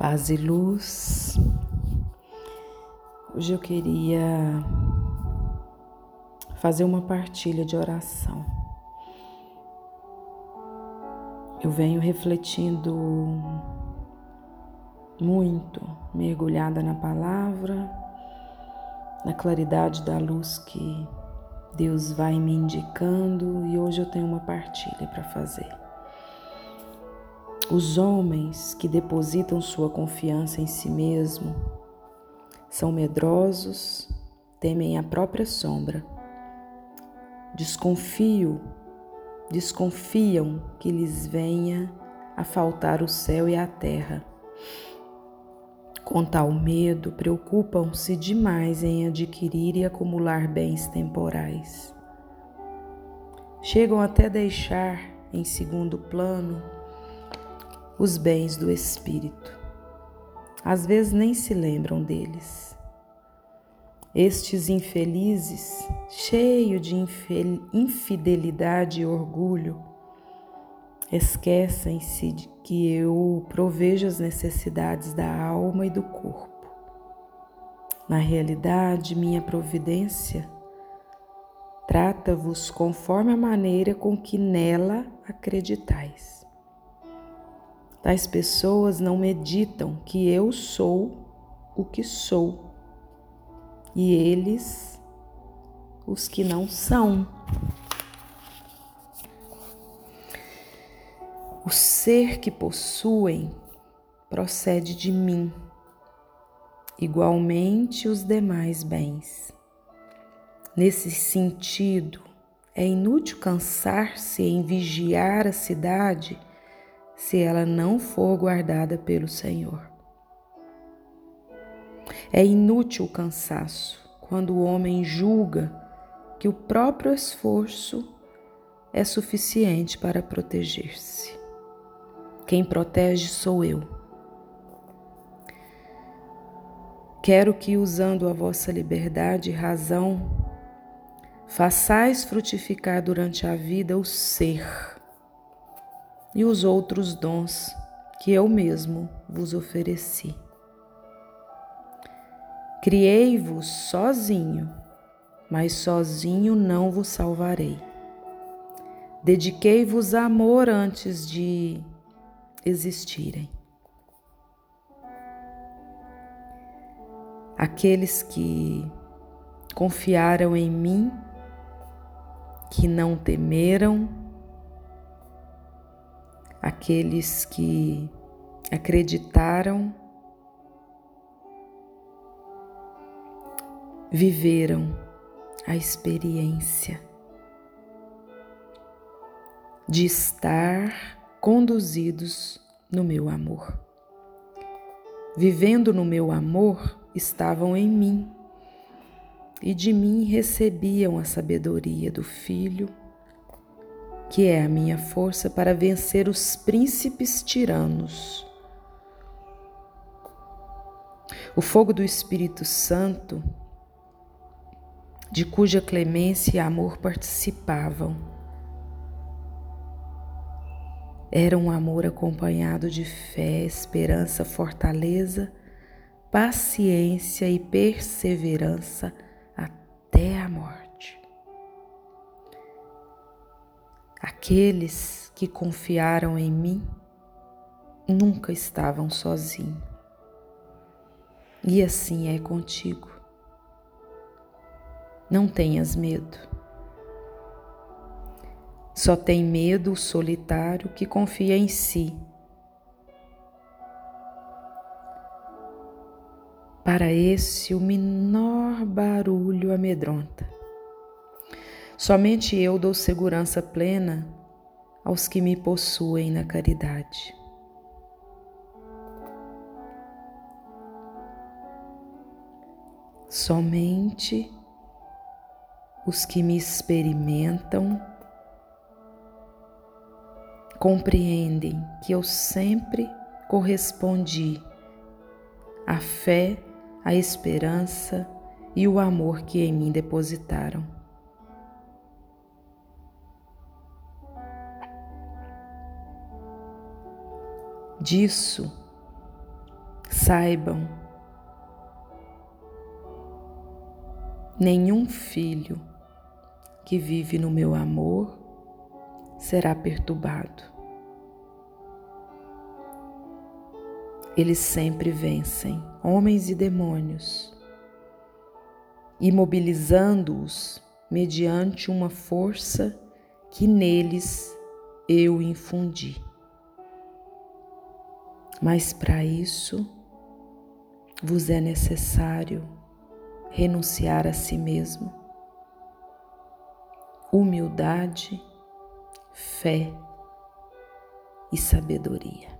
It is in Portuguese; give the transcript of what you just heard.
Paz e luz. Hoje eu queria fazer uma partilha de oração. Eu venho refletindo muito, mergulhada na palavra, na claridade da luz que Deus vai me indicando e hoje eu tenho uma partilha para fazer. Os homens que depositam sua confiança em si mesmo são medrosos, temem a própria sombra. Desconfio, desconfiam que lhes venha a faltar o céu e a terra. Com tal medo, preocupam-se demais em adquirir e acumular bens temporais. Chegam até deixar em segundo plano os bens do Espírito. Às vezes nem se lembram deles. Estes infelizes, cheios de infidelidade e orgulho, esquecem-se de que eu provejo as necessidades da alma e do corpo. Na realidade, minha providência trata-vos conforme a maneira com que nela acreditais. Tais pessoas não meditam que eu sou o que sou e eles os que não são. O ser que possuem procede de mim, igualmente os demais bens. Nesse sentido, é inútil cansar-se em vigiar a cidade se ela não for guardada pelo Senhor. É inútil o cansaço quando o homem julga que o próprio esforço é suficiente para proteger-se. Quem protege sou eu. Quero que, usando a vossa liberdade e razão, façais frutificar durante a vida o ser e os outros dons que eu mesmo vos ofereci. Criei-vos sozinho, mas sozinho não vos salvarei. Dediquei-vos amor antes de existirem. Aqueles que confiaram em mim, que não temeram, aqueles que acreditaram, viveram a experiência de estar conduzidos no meu amor. Vivendo no meu amor, estavam em mim e de mim recebiam a sabedoria do Filho que é a minha força para vencer os príncipes tiranos. O fogo do Espírito Santo, de cuja clemência e amor participavam, era um amor acompanhado de fé, esperança, fortaleza, paciência e perseverança até a morte. Aqueles que confiaram em mim nunca estavam sozinhos. E assim é contigo. Não tenhas medo. Só tem medo o solitário que confia em si. Para esse, o menor barulho amedronta. Somente eu dou segurança plena aos que me possuem na caridade. Somente os que me experimentam compreendem que eu sempre correspondi à fé, à esperança e o amor que em mim depositaram. Disso Saibam, nenhum filho que vive no meu amor será perturbado. Eles sempre vencem homens e demônios, imobilizando-os mediante uma força que neles eu infundi. Mas para isso vos é necessário renunciar a si mesmo, humildade, fé e sabedoria.